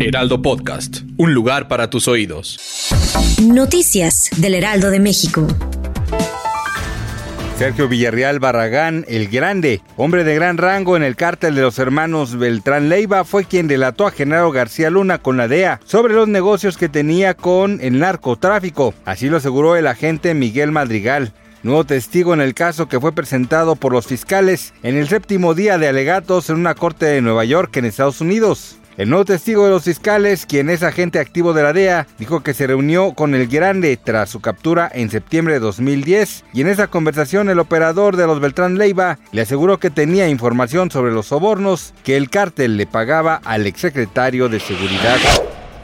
Heraldo Podcast, un lugar para tus oídos. Noticias del Heraldo de México. Sergio Villarreal Barragán, el Grande, hombre de gran rango en el cártel de los hermanos Beltrán Leiva, fue quien delató a Genaro García Luna con la DEA sobre los negocios que tenía con el narcotráfico. Así lo aseguró el agente Miguel Madrigal nuevo testigo en el caso que fue presentado por los fiscales en el séptimo día de alegatos en una corte de Nueva York en Estados Unidos. El nuevo testigo de los fiscales, quien es agente activo de la DEA, dijo que se reunió con el Grande tras su captura en septiembre de 2010 y en esa conversación el operador de los Beltrán Leiva le aseguró que tenía información sobre los sobornos que el cártel le pagaba al exsecretario de Seguridad.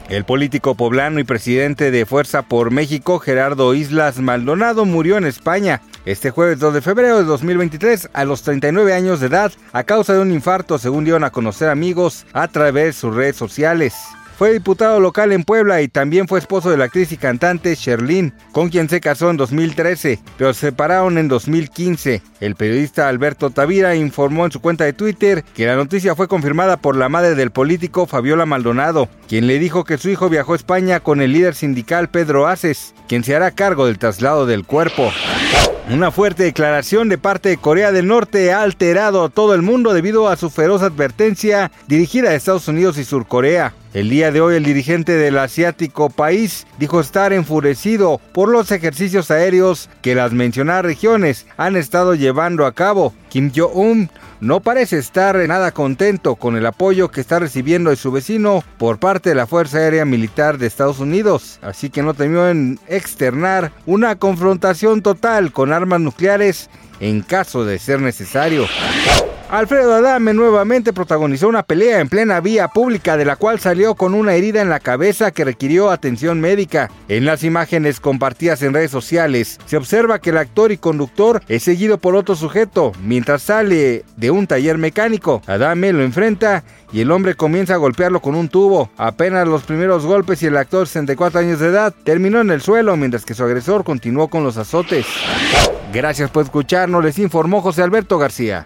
El político poblano y presidente de Fuerza por México, Gerardo Islas Maldonado, murió en España este jueves 2 de febrero de 2023 a los 39 años de edad a causa de un infarto, según dieron a conocer amigos a través de sus redes sociales. Fue diputado local en Puebla y también fue esposo de la actriz y cantante Sherlyn, con quien se casó en 2013, pero se separaron en 2015. El periodista Alberto Tavira informó en su cuenta de Twitter que la noticia fue confirmada por la madre del político Fabiola Maldonado, quien le dijo que su hijo viajó a España con el líder sindical Pedro Aces, quien se hará cargo del traslado del cuerpo. Una fuerte declaración de parte de Corea del Norte ha alterado a todo el mundo debido a su feroz advertencia dirigida a Estados Unidos y Surcorea. El día de hoy el dirigente del asiático país dijo estar enfurecido por los ejercicios aéreos que las mencionadas regiones han estado llevando a cabo. Kim Jong-un no parece estar nada contento con el apoyo que está recibiendo de su vecino por parte de la Fuerza Aérea Militar de Estados Unidos, así que no temió en externar una confrontación total con armas nucleares en caso de ser necesario. Alfredo Adame nuevamente protagonizó una pelea en plena vía pública de la cual salió con una herida en la cabeza que requirió atención médica. En las imágenes compartidas en redes sociales se observa que el actor y conductor es seguido por otro sujeto mientras sale de un taller mecánico. Adame lo enfrenta y el hombre comienza a golpearlo con un tubo. Apenas los primeros golpes y el actor 64 años de edad terminó en el suelo mientras que su agresor continuó con los azotes. Gracias por escucharnos, les informó José Alberto García.